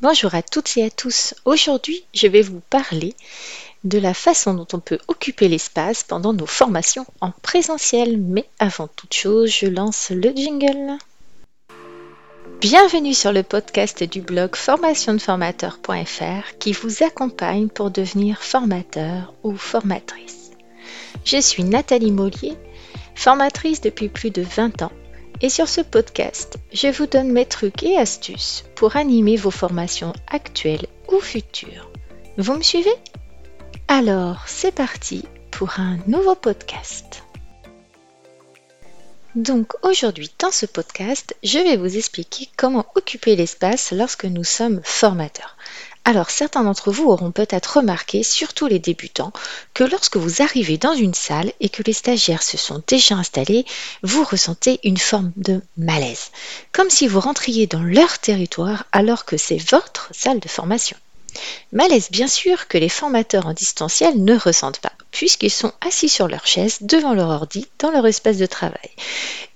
Bonjour à toutes et à tous. Aujourd'hui, je vais vous parler de la façon dont on peut occuper l'espace pendant nos formations en présentiel. Mais avant toute chose, je lance le jingle. Bienvenue sur le podcast du blog formationdeformateur.fr qui vous accompagne pour devenir formateur ou formatrice. Je suis Nathalie Mollier, formatrice depuis plus de 20 ans et sur ce podcast, je vous donne mes trucs et astuces pour animer vos formations actuelles ou futures. Vous me suivez? Alors, c'est parti pour un nouveau podcast. Donc aujourd'hui, dans ce podcast, je vais vous expliquer comment occuper l'espace lorsque nous sommes formateurs. Alors certains d'entre vous auront peut-être remarqué, surtout les débutants, que lorsque vous arrivez dans une salle et que les stagiaires se sont déjà installés, vous ressentez une forme de malaise, comme si vous rentriez dans leur territoire alors que c'est votre salle de formation. Malaise bien sûr que les formateurs en distanciel ne ressentent pas, puisqu'ils sont assis sur leur chaise devant leur ordi dans leur espace de travail.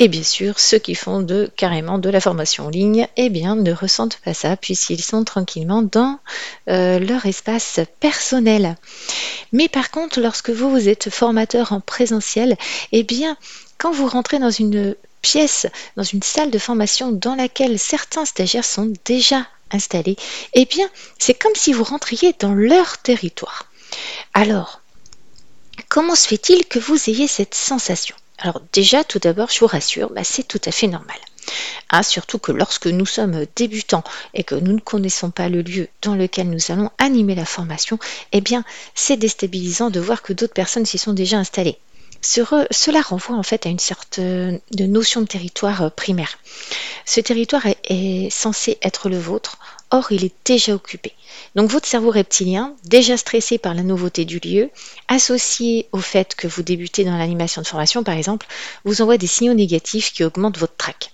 Et bien sûr, ceux qui font de carrément de la formation en ligne, eh bien, ne ressentent pas ça puisqu'ils sont tranquillement dans euh, leur espace personnel. Mais par contre, lorsque vous, vous êtes formateur en présentiel, eh bien, quand vous rentrez dans une pièce, dans une salle de formation dans laquelle certains stagiaires sont déjà installés, eh bien, c'est comme si vous rentriez dans leur territoire. Alors, comment se fait-il que vous ayez cette sensation? Alors déjà, tout d'abord, je vous rassure, bah, c'est tout à fait normal. Hein, surtout que lorsque nous sommes débutants et que nous ne connaissons pas le lieu dans lequel nous allons animer la formation, eh bien, c'est déstabilisant de voir que d'autres personnes s'y sont déjà installées. cela renvoie en fait à une sorte de notion de territoire euh, primaire. Ce territoire est censé être le vôtre, or il est déjà occupé. Donc votre cerveau reptilien, déjà stressé par la nouveauté du lieu, associé au fait que vous débutez dans l'animation de formation par exemple, vous envoie des signaux négatifs qui augmentent votre trac.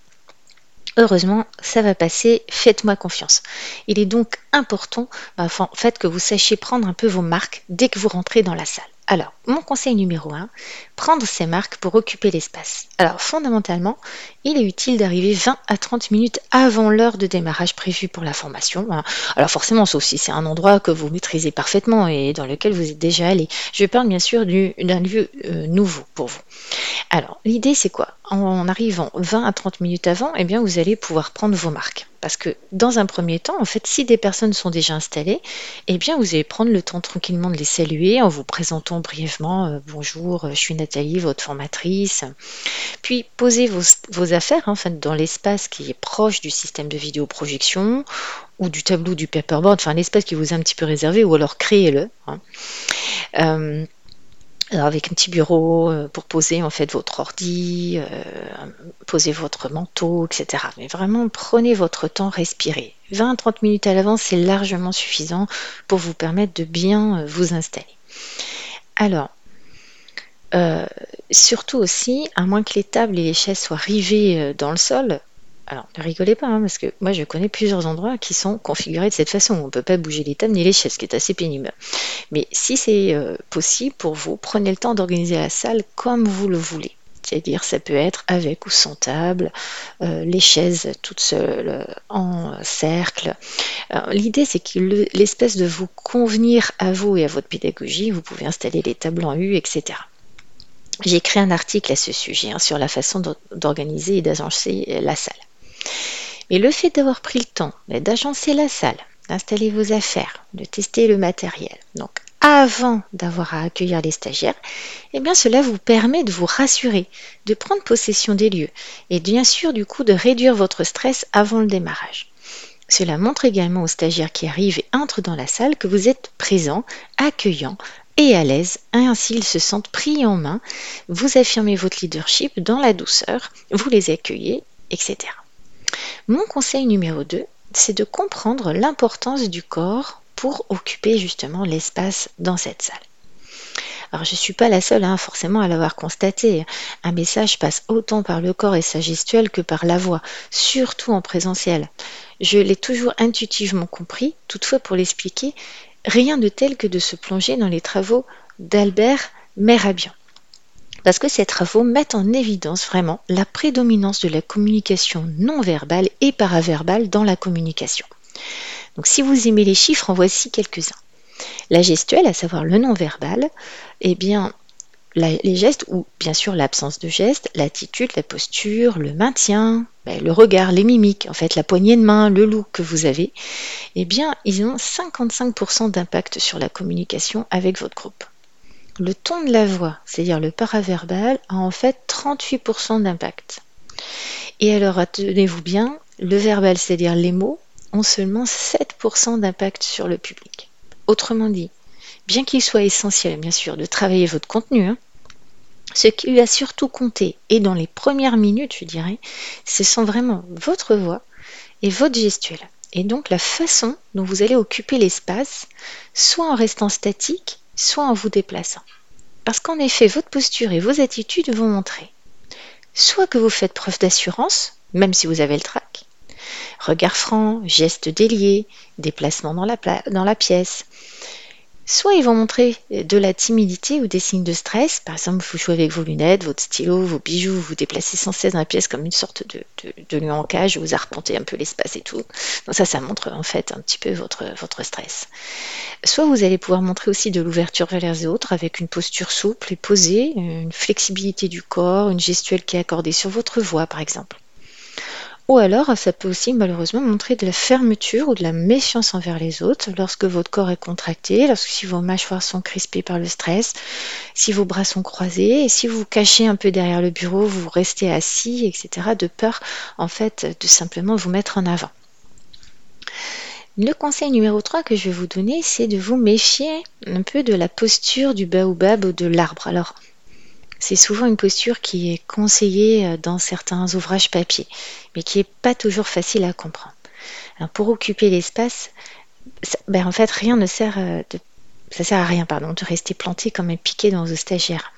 Heureusement, ça va passer, faites-moi confiance. Il est donc important bah, en que vous sachiez prendre un peu vos marques dès que vous rentrez dans la salle. Alors, mon conseil numéro 1, prendre ces marques pour occuper l'espace. Alors, fondamentalement, il est utile d'arriver 20 à 30 minutes avant l'heure de démarrage prévue pour la formation. Hein. Alors, forcément, sauf si c'est un endroit que vous maîtrisez parfaitement et dans lequel vous êtes déjà allé. Je parle bien sûr d'un lieu euh, nouveau pour vous. Alors, l'idée, c'est quoi? En arrivant 20 à 30 minutes avant, eh bien, vous allez pouvoir prendre vos marques. Parce que dans un premier temps, en fait, si des personnes sont déjà installées, eh bien, vous allez prendre le temps tranquillement de les saluer en vous présentant brièvement euh, bonjour, euh, je suis Nathalie, votre formatrice. Puis posez vos, affaires en fait, dans l'espace qui est proche du système de vidéoprojection ou du tableau du paperboard, enfin l'espace qui vous est un petit peu réservé, ou alors créez-le. Hein. Euh, avec un petit bureau pour poser en fait votre ordi, poser votre manteau, etc. Mais vraiment prenez votre temps, respirez. 20-30 minutes à l'avance, c'est largement suffisant pour vous permettre de bien vous installer. Alors, surtout aussi, à moins que les tables et les chaises soient rivées dans le sol, alors, ne rigolez pas, hein, parce que moi, je connais plusieurs endroits qui sont configurés de cette façon. On ne peut pas bouger les tables ni les chaises, ce qui est assez pénible. Mais si c'est euh, possible pour vous, prenez le temps d'organiser la salle comme vous le voulez. C'est-à-dire, ça peut être avec ou sans table, euh, les chaises toutes seules, euh, en cercle. L'idée, c'est que l'espèce de vous convenir à vous et à votre pédagogie, vous pouvez installer les tables en U, etc. J'ai écrit un article à ce sujet hein, sur la façon d'organiser et d'agencer la salle. Mais le fait d'avoir pris le temps d'agencer la salle, d'installer vos affaires, de tester le matériel, donc avant d'avoir à accueillir les stagiaires, eh bien cela vous permet de vous rassurer, de prendre possession des lieux et bien sûr du coup de réduire votre stress avant le démarrage. Cela montre également aux stagiaires qui arrivent et entrent dans la salle que vous êtes présent, accueillant et à l'aise, ainsi ils se sentent pris en main, vous affirmez votre leadership dans la douceur, vous les accueillez, etc. Mon conseil numéro 2, c'est de comprendre l'importance du corps pour occuper justement l'espace dans cette salle. Alors je ne suis pas la seule hein, forcément à l'avoir constaté. Un message passe autant par le corps et sa gestuelle que par la voix, surtout en présentiel. Je l'ai toujours intuitivement compris, toutefois pour l'expliquer, rien de tel que de se plonger dans les travaux d'Albert Merabian parce que ces travaux mettent en évidence vraiment la prédominance de la communication non verbale et paraverbale dans la communication. Donc si vous aimez les chiffres, en voici quelques-uns. La gestuelle, à savoir le non-verbal, eh bien, les gestes ou bien sûr l'absence de gestes, l'attitude, la posture, le maintien, ben, le regard, les mimiques, en fait la poignée de main, le look que vous avez, eh bien ils ont 55% d'impact sur la communication avec votre groupe. Le ton de la voix, c'est-à-dire le paraverbal, a en fait 38% d'impact. Et alors, tenez-vous bien, le verbal, c'est-à-dire les mots, ont seulement 7% d'impact sur le public. Autrement dit, bien qu'il soit essentiel, bien sûr, de travailler votre contenu, hein, ce qui lui a surtout compté, et dans les premières minutes, je dirais, ce sont vraiment votre voix et votre gestuelle. Et donc la façon dont vous allez occuper l'espace, soit en restant statique, soit en vous déplaçant. Parce qu'en effet, votre posture et vos attitudes vont montrer soit que vous faites preuve d'assurance, même si vous avez le trac, regard franc, geste délié, déplacement dans la, pièce, Soit ils vont montrer de la timidité ou des signes de stress. Par exemple, vous jouez avec vos lunettes, votre stylo, vos bijoux, vous vous déplacez sans cesse dans la pièce comme une sorte de, de, en cage, vous arpentez un peu l'espace et tout. Donc ça, ça montre en fait un petit peu votre stress. Soit vous allez pouvoir montrer aussi de l'ouverture vers les autres avec une posture souple et posée, une flexibilité du corps, une gestuelle qui est accordée sur votre voix par exemple. Ou alors, ça peut aussi malheureusement montrer de la fermeture ou de la méfiance envers les autres lorsque votre corps est contracté, lorsque si vos mâchoires sont crispées par le stress, si vos bras sont croisés, et si vous vous cachez un peu derrière le bureau, vous restez assis, etc., de peur en fait de simplement vous mettre en avant. Le conseil numéro 3 que je vais vous donner, c'est de vous méfier un peu de la posture du baobab ou de l'arbre. Alors, c'est souvent une posture qui est conseillée euh, dans certains ouvrages papier, mais qui n'est pas toujours facile à comprendre. pour occuper l'espace, ben en fait, rien ne sert euh, de, ça sert à rien, pardon, de rester planté comme un piqué dans vos stagiaires.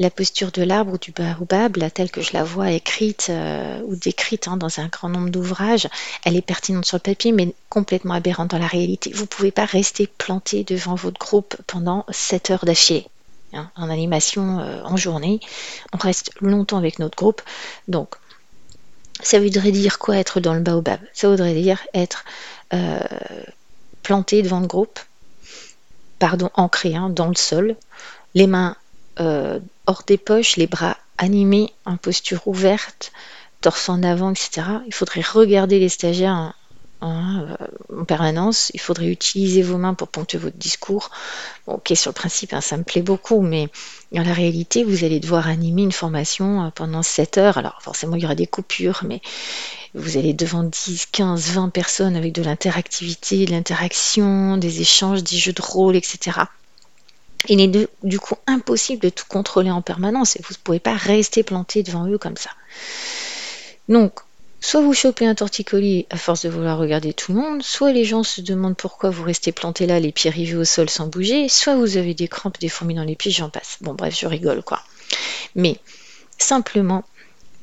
La posture de l'arbre ou du baobab, telle que je la vois écrite euh, ou décrite hein, dans un grand nombre d'ouvrages, elle est pertinente sur le papier, mais complètement aberrante dans la réalité. Vous ne pouvez pas rester planté devant votre groupe pendant 7 heures d'affilée. Hein, en animation euh, en journée. On reste longtemps avec notre groupe. Donc, ça voudrait dire quoi être dans le baobab? Ça voudrait dire être euh, planté devant le groupe, pardon, ancré hein, dans le sol, les mains euh, hors des poches, les bras animés en posture ouverte, torse en avant, etc. Il faudrait regarder les stagiaires Hein, euh, en permanence. Il faudrait utiliser vos mains pour ponctuer votre discours. ok, sur le principe, hein, ça me plaît beaucoup, mais dans la réalité, vous allez devoir animer une formation euh, pendant 7 heures. Alors forcément, il y aura des coupures, mais vous allez devant 10, 15, 20 personnes avec de l'interactivité, de l'interaction, des échanges, des jeux de rôle, etc. Il est du coup impossible de tout contrôler en permanence et vous ne pouvez pas rester planté devant eux comme ça. Donc, Soit vous chopez un torticolis à force de vouloir regarder tout le monde, soit les gens se demandent pourquoi vous restez planté là, les pieds rivés au sol sans bouger, soit vous avez des crampes, des fourmis dans les pieds, j'en passe. Bon, bref, je rigole quoi. Mais simplement,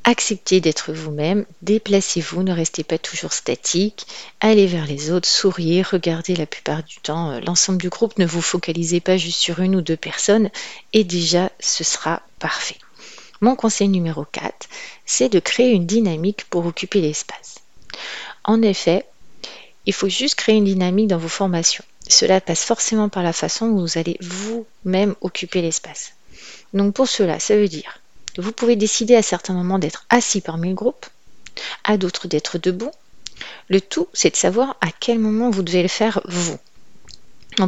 acceptez d'être vous-même, déplacez-vous, ne restez pas toujours statique, allez vers les autres, souriez, regardez la plupart du temps euh, l'ensemble du groupe, ne vous focalisez pas juste sur une ou deux personnes, et déjà ce sera parfait. Mon conseil numéro 4, c'est de créer une dynamique pour occuper l'espace. En effet, il faut juste créer une dynamique dans vos formations. Cela passe forcément par la façon où vous allez vous-même occuper l'espace. Donc pour cela, ça veut dire que vous pouvez décider à certains moments d'être assis parmi le groupe, à d'autres d'être debout. Le tout, c'est de savoir à quel moment vous devez le faire vous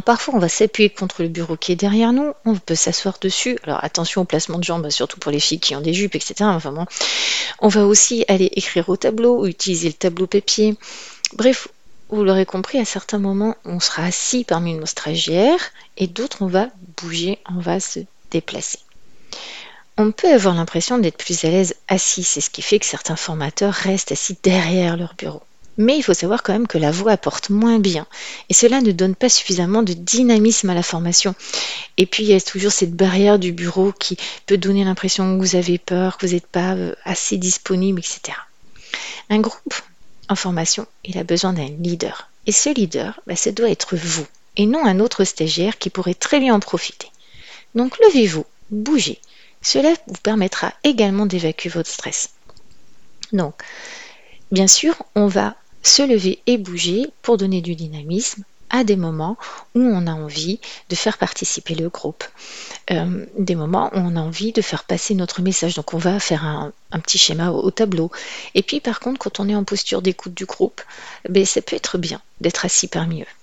parfois, on va s'appuyer contre le bureau qui est derrière nous, on peut s'asseoir dessus. Alors attention au placement de jambes, surtout pour les filles qui ont des jupes, etc. On va aussi aller écrire au tableau ou utiliser le tableau papier. Bref, vous l'aurez compris, à certains moments, on sera assis parmi nos stagiaires et d'autres, on va bouger, on va se déplacer. On peut avoir l'impression d'être plus à l'aise assis, c'est ce qui fait que certains formateurs restent assis derrière leur bureau. Mais il faut savoir quand même que la voix apporte moins bien. Et cela ne donne pas suffisamment de dynamisme à la formation. Et puis il y a toujours cette barrière du bureau qui peut donner l'impression que vous avez peur, que vous n'êtes pas euh, assez disponible, etc. Un groupe en formation, il a besoin d'un leader. Et ce leader, bah, ça doit être vous, et non un autre stagiaire qui pourrait très bien en profiter. Donc levez-vous, bougez. Cela vous permettra également d'évacuer votre stress. Donc, bien sûr, on va se lever et bouger pour donner du dynamisme à des moments où on a envie de faire participer le groupe, euh, des moments où on a envie de faire passer notre message. Donc on va faire un, petit schéma au, tableau. Et puis par contre, quand on est en posture d'écoute du groupe, ben, ça peut être bien d'être assis parmi eux.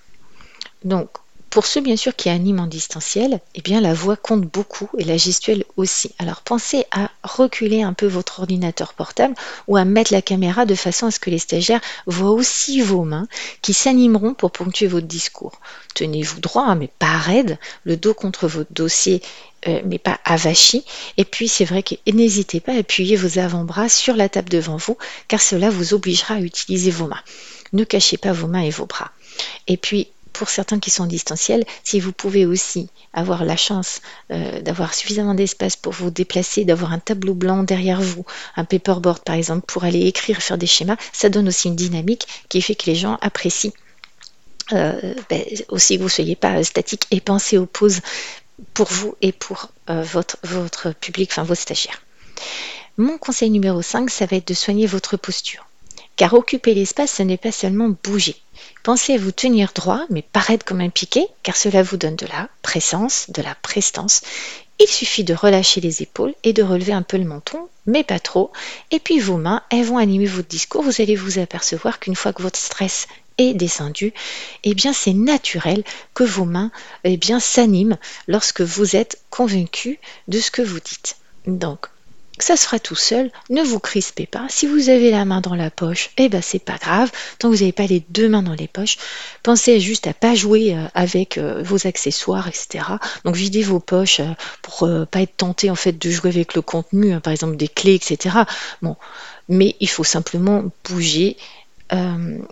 Donc pour ceux bien sûr qui animent en distanciel, eh bien la voix compte beaucoup et la gestuelle aussi. Alors pensez à reculer un peu votre ordinateur portable ou à mettre la caméra de façon à ce que les stagiaires voient aussi vos mains qui s'animeront pour ponctuer votre discours. Tenez-vous droit, hein, mais pas raide, le dos contre votre dossier euh, mais pas avachi. Et puis c'est vrai que n'hésitez pas à appuyer vos avant-bras sur la table devant vous, car cela vous obligera à utiliser vos mains. Ne cachez pas vos mains et vos bras. Et puis pour certains qui sont distanciels, si vous pouvez aussi avoir la chance euh, d'avoir suffisamment d'espace pour vous déplacer, d'avoir un tableau blanc derrière vous, un paperboard par exemple, pour aller écrire, faire des schémas, ça donne aussi une dynamique qui fait que les gens apprécient euh, ben, aussi que vous ne soyez pas statique et pensez aux pauses pour vous et pour euh, votre, votre public, enfin vos stagiaires. Mon conseil numéro 5, ça va être de soigner votre posture. Car occuper l'espace, ce n'est pas seulement bouger. Pensez à vous tenir droit, mais paraître comme un piqué, car cela vous donne de la présence, de la prestance. Il suffit de relâcher les épaules et de relever un peu le menton, mais pas trop. Et puis vos mains, elles vont animer votre discours. Vous allez vous apercevoir qu'une fois que votre stress est descendu, eh bien c'est naturel que vos mains eh s'animent lorsque vous êtes convaincu de ce que vous dites. Donc ça se fera tout seul, ne vous crispez pas. Si vous avez la main dans la poche, eh ben c'est pas grave. Tant que vous n'avez pas les deux mains dans les poches, pensez juste à pas jouer euh, avec euh, vos accessoires, etc. Donc videz vos poches euh, pour pas être tenté en fait de jouer avec le contenu, hein, par exemple des clés, etc. Bon, mais il faut simplement bouger.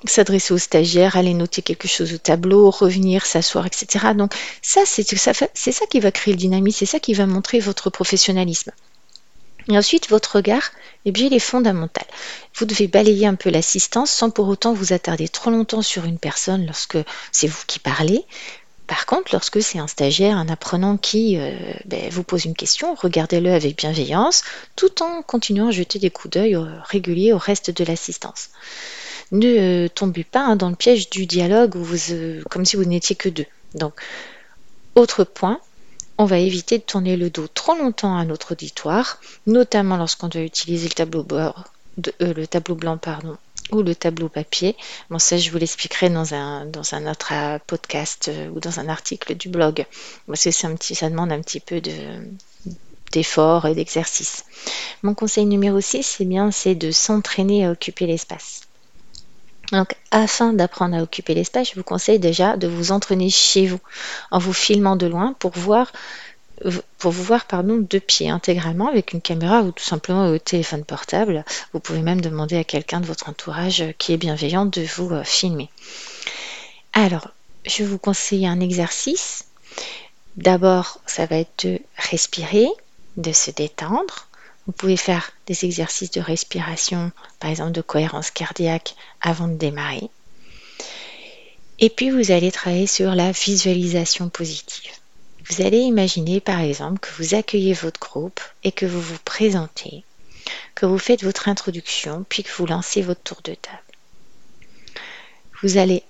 s'adresser aux stagiaires, aller noter quelque chose au tableau, revenir, s'asseoir, etc. Donc ça, c'est ça, ça qui va créer le dynamisme, c'est ça qui va montrer votre professionnalisme. Et ensuite, votre regard, eh bien, il est fondamental. Vous devez balayer un peu l'assistance sans pour autant vous attarder trop longtemps sur une personne lorsque c'est vous qui parlez. Par contre, lorsque c'est un stagiaire, un apprenant qui euh, ben, vous pose une question, regardez-le avec bienveillance, tout en continuant à jeter des coups d'œil euh, réguliers au reste de l'assistance. Ne euh, tombez pas hein, dans le piège du dialogue comme si vous n'étiez que deux. Donc, autre point, on va éviter de tourner le dos trop longtemps à notre auditoire, notamment lorsqu'on doit utiliser le tableau, euh, blanc ou le tableau papier. Bon, ça, je vous l'expliquerai dans un, autre euh, podcast euh, ou dans un article du blog. Parce que ça demande un petit peu de, d'effort et d'exercice. Mon conseil numéro 6, c'est bien, c'est de s'entraîner à occuper l'espace. Donc, afin d'apprendre à occuper l'espace, je vous conseille déjà de vous entraîner chez vous en vous filmant de loin pour voir pour vous voir de pied intégralement avec une caméra ou tout simplement au téléphone portable. Vous pouvez même demander à quelqu'un de votre entourage qui est bienveillant de vous euh, filmer. Alors, je vous conseille un exercice. D'abord, ça va être de respirer, de se détendre, vous pouvez faire des exercices de respiration, par exemple de cohérence cardiaque, avant de démarrer. Et puis vous allez travailler sur la visualisation positive. Vous allez imaginer par exemple que vous accueillez votre groupe et que vous vous présentez, que vous faites votre introduction, puis que vous lancez votre tour de table. Vous allez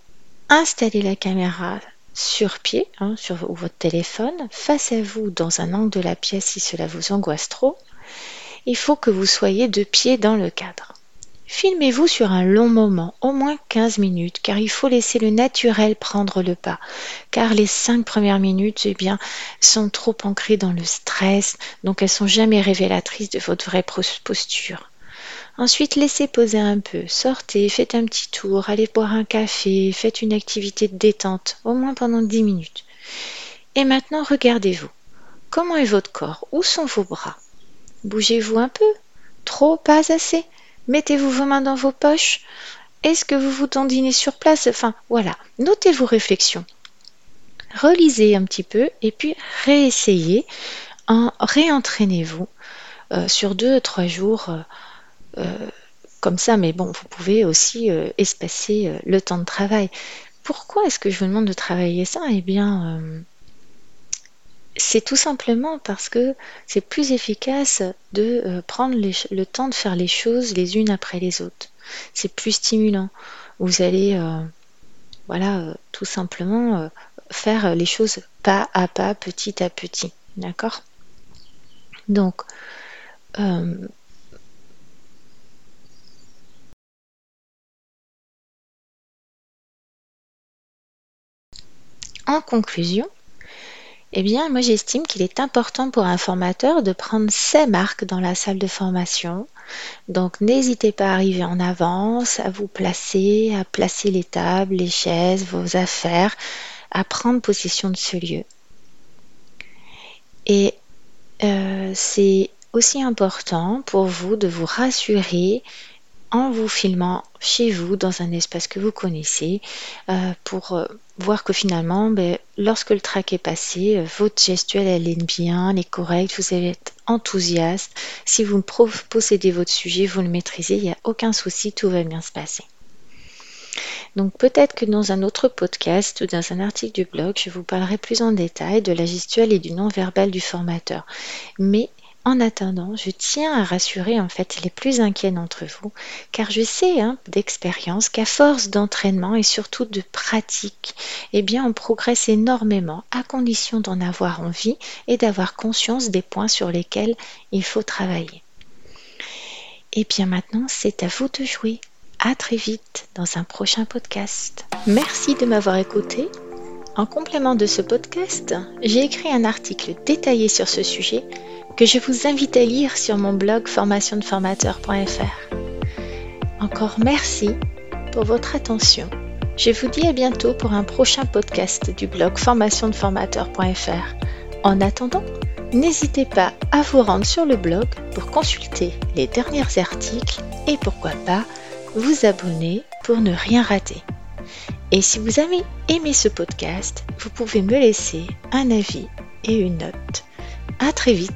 installer la caméra sur pied, hein, sur votre téléphone, face à vous dans un angle de la pièce si cela vous angoisse trop, il faut que vous soyez de pied dans le cadre. Filmez-vous sur un long moment, au moins 15 minutes, car il faut laisser le naturel prendre le pas, car les 5 premières minutes, eh bien, sont trop ancrées dans le stress, donc elles sont jamais révélatrices de votre vraie posture. Ensuite, laissez poser un peu, sortez, faites un petit tour, allez boire un café, faites une activité de détente, au moins pendant 10 minutes. Et maintenant, regardez-vous. Comment est votre corps? Où sont vos bras? Bougez-vous un peu Trop Pas assez Mettez-vous vos mains dans vos poches Est-ce que vous vous tendinez sur place? Enfin, voilà. Notez vos réflexions. Relisez un petit peu et puis réessayez. En, réentraînez-vous euh, sur deux, trois jours. Euh, euh, comme ça, mais bon, vous pouvez aussi espacer le temps de travail. Pourquoi est-ce que je vous demande de travailler ça? Eh bien, c'est tout simplement parce que c'est plus efficace de euh, prendre le temps de faire les choses les unes après les autres. C'est plus stimulant. Vous allez, euh, voilà, euh, tout simplement faire les choses pas à pas, petit à petit. D'accord? Donc, en conclusion, eh bien, moi j'estime qu'il est important pour un formateur de prendre ses marques dans la salle de formation. Donc n'hésitez pas à arriver en avance, à vous placer, à placer les tables, les chaises, vos affaires, à prendre possession de ce lieu. Et euh, c'est aussi important pour vous de vous rassurer en vous filmant chez vous dans un espace que vous connaissez euh, pour euh, voir que finalement, ben, lorsque le track est passé, euh, votre gestuelle elle est bien, elle est correcte, vous être enthousiaste. Si vous possédez votre sujet, vous le maîtrisez, il n'y a aucun souci, tout va bien se passer. Donc peut-être que dans un autre podcast ou dans un article du blog, je vous parlerai plus en détail de la gestuelle et du non-verbal du formateur. Mais en attendant, je tiens à rassurer en fait les plus inquiets d'entre vous, car je sais hein, d'expérience qu'à force d'entraînement et surtout de pratique, eh bien on progresse énormément à condition d'en avoir envie et d'avoir conscience des points sur lesquels il faut travailler. Et bien maintenant, c'est à vous de jouer. À très vite dans un prochain podcast. Merci de m'avoir écouté. En complément de ce podcast, j'ai écrit un article détaillé sur ce sujet que je vous invite à lire sur mon blog formationdeformateur.fr. Encore merci pour votre attention. Je vous dis à bientôt pour un prochain podcast du blog formationdeformateur.fr. En attendant, n'hésitez pas à vous rendre sur le blog pour consulter les derniers articles et pourquoi pas vous abonner pour ne rien rater. Et si vous avez aimé ce podcast, vous pouvez me laisser un avis et une note. À très vite